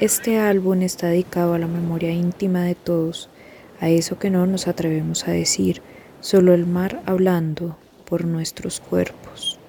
Este álbum está dedicado a la memoria íntima de todos, a eso que no nos atrevemos a decir, solo el mar hablando por nuestros cuerpos.